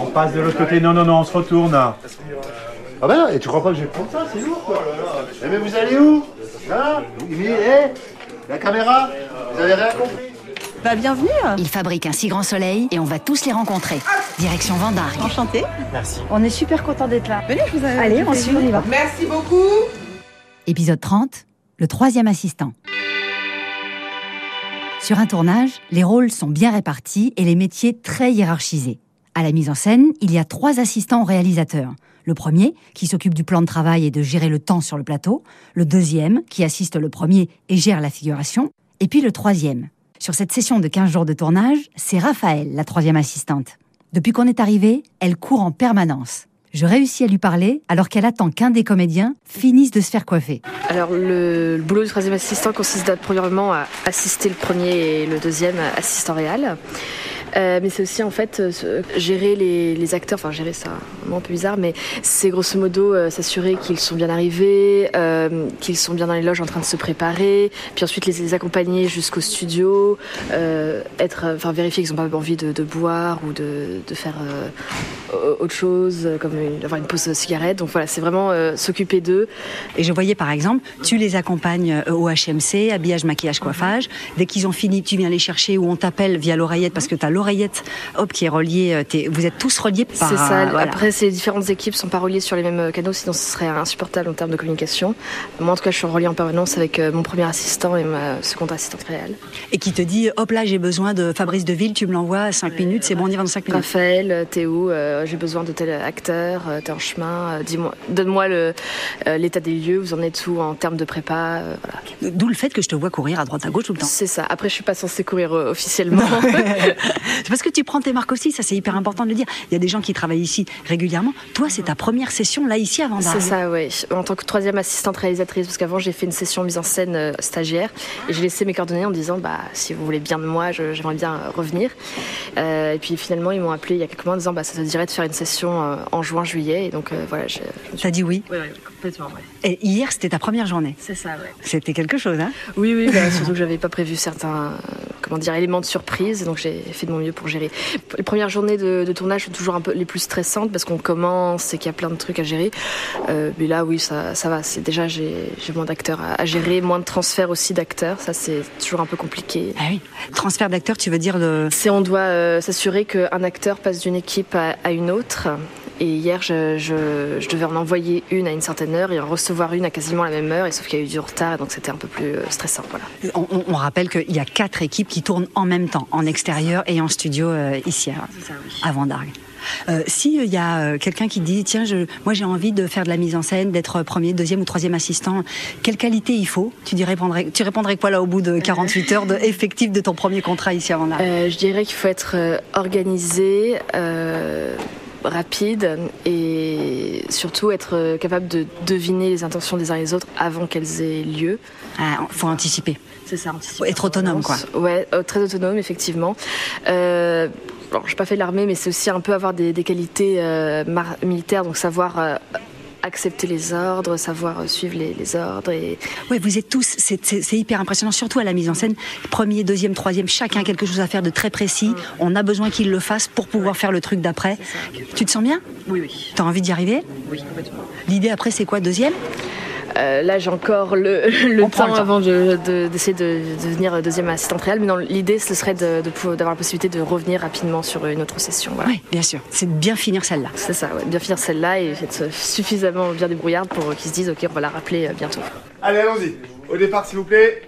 On passe de l'autre côté. Non, non, non, on se retourne. Ah bah non, et tu crois pas que je vais prendre ça, c'est lourd quoi. Eh mais vous allez où? Hein? Mais, eh? La caméra? Vous avez rien compris? Bah bienvenue Ils fabriquent un si grand soleil et on va tous les rencontrer. Direction Vendargue. Enchanté. Merci. On est super content d'être là. Venez, je vous ai- Allez, on suit, on y va. Merci beaucoup. Épisode 30, le troisième assistant. Sur un tournage, les rôles sont bien répartis et les métiers très hiérarchisés. À la mise en scène, il y a trois assistants au réalisateur. Le premier, qui s'occupe du plan de travail et de gérer le temps sur le plateau. Le deuxième, qui assiste le premier et gère la figuration. Et puis le troisième. Sur cette session de 15 jours de tournage, c'est Raphaël, la troisième assistante. Depuis qu'on est arrivé, elle court en permanence. Je réussis à lui parler alors qu'elle attend qu'un des comédiens finisse de se faire coiffer. Alors le, boulot du troisième assistant consiste premièrement à assister le premier et le deuxième assistant réel. Euh, mais c'est aussi en fait euh, gérer les, les acteurs, enfin gérer ça, un peu bizarre, mais c'est grosso modo euh, s'assurer qu'ils sont bien arrivés, qu'ils sont bien dans les loges en train de se préparer, puis ensuite les, accompagner jusqu'au studio, être, enfin vérifier qu'ils n'ont pas envie de, boire ou de, de faire autre chose, comme une, avoir une pause cigarette. Donc voilà, c'est vraiment s'occuper d'eux. Et je voyais par exemple, tu les accompagnes au HMC, habillage, maquillage, coiffage. Dès qu'ils ont fini, tu viens les chercher ou on t'appelle via l'oreillette parce que tu as l'oreillette hop, qui est reliée. euh, Vous êtes tous reliés par. C'est ça. euh, voilà. Après, ces différentes équipes sont pas reliées sur les mêmes canaux, sinon ce serait insupportable en termes de communication. Moi, en tout cas, je suis reliée en permanence avec euh, mon premier assistant et ma seconde assistante réelle. Et qui te dit hop là, j'ai besoin de Fabrice Deville, tu me l'envoies à 5 minutes, c'est bon, on y va dans 5 minutes. Raphaël, euh, Théo, euh, j'ai besoin de tel acteur, euh, t'es en chemin, euh, dis-moi, donne-moi euh, l'état des lieux, vous en êtes où en termes de prépa, euh, voilà. D'où le fait que je te vois courir à droite à gauche tout le temps. C'est ça. Après, je suis pas censée courir euh, officiellement. c'est parce que tu prends tes marques aussi, ça c'est hyper important de le dire. Il y a des gens qui travaillent ici régulièrement. Toi, c'est ta première session là ici avant C'est d'arriver. ça, oui. En tant que troisième assistante réalisatrice, parce qu'avant j'ai fait une session mise en scène euh, stagiaire et j'ai laissé mes coordonnées en disant bah si vous voulez bien de moi, j'aimerais bien euh, revenir. Euh, et puis finalement ils m'ont appelé il y a quelques mois en disant bah ça te dirait de faire une session euh, en juin juillet et donc euh, voilà. je- je suis- T'as dit oui. Ouais, complètement. Ouais. Et hier, c'était ta première journée. C'est ça, ouais. C'était quelque chose, hein? Oui, oui, bah, surtout que j'avais pas prévu certains euh, comment dire, éléments de surprise, donc j'ai fait de mon mieux pour gérer. Les premières journées de, de tournage sont toujours un peu les plus stressantes parce qu'on commence et qu'il y a plein de trucs à gérer. Euh, mais là, oui, ça, ça va. C'est déjà j'ai moins d'acteurs à, à gérer, moins de transferts aussi d'acteurs. Ça, c'est toujours un peu compliqué. Ah oui. Transfert d'acteur, tu veux dire le. C'est on doit euh, s'assurer qu'un acteur passe d'une équipe à, à une autre. Et hier, je, je- je devais en envoyer une à une certaine heure et en recevoir une à quasiment la même heure. Et sauf qu'il y a eu du retard, et donc c'était un peu plus euh, stressant. Voilà. On, rappelle qu'il y a quatre équipes qui tournent en même temps, en extérieur et en studio euh, ici à, à Vendargue. Euh, si il y a euh, quelqu'un qui dit tiens je, moi j'ai envie de faire de la mise en scène d'être premier deuxième ou troisième assistant quelle qualité il faut? Tu dirais répondrais tu répondrais quoi là au bout de 48 heures de effectif de ton premier contrat ici à Vendargue Euh, je dirais qu'il faut être euh, organisé, euh, rapide et surtout être euh, capable de deviner les intentions des uns et des autres avant qu'elles aient lieu. ah, faut anticiper C'est ça, anticiper. être autonome quoi Ouais, très autonome, effectivement. Euh, alors, j'ai pas fait l'armée, mais c'est aussi un peu avoir des, des qualités euh, militaires, donc savoir euh, accepter les ordres, savoir euh, suivre les, les ordres et Ouais, vous êtes tous, c'est hyper impressionnant, surtout à la mise en scène. Premier, deuxième, troisième, chacun a quelque chose à faire de très précis. On a besoin qu'il le fasse pour pouvoir faire le truc d'après. Tu te sens bien? Oui, oui, T'as envie d'y arriver? Oui, complètement. L'idée après, c'est quoi? Deuxième? Euh, là, j'ai encore le, le temps le temps. avant de- de- d'essayer de, devenir deuxième assistante réelle. Mais non, l'idée, ce serait de- de d'avoir la possibilité de revenir rapidement sur une autre session. Voilà. Oui, bien sûr. C'est de bien finir celle-là. C'est ça, ouais. bien finir celle-là et être suffisamment bien débrouillarde pour qu'ils se disent, ok, on va la rappeler euh, bientôt. Allez, allons-y. Au départ, s'il vous plaît.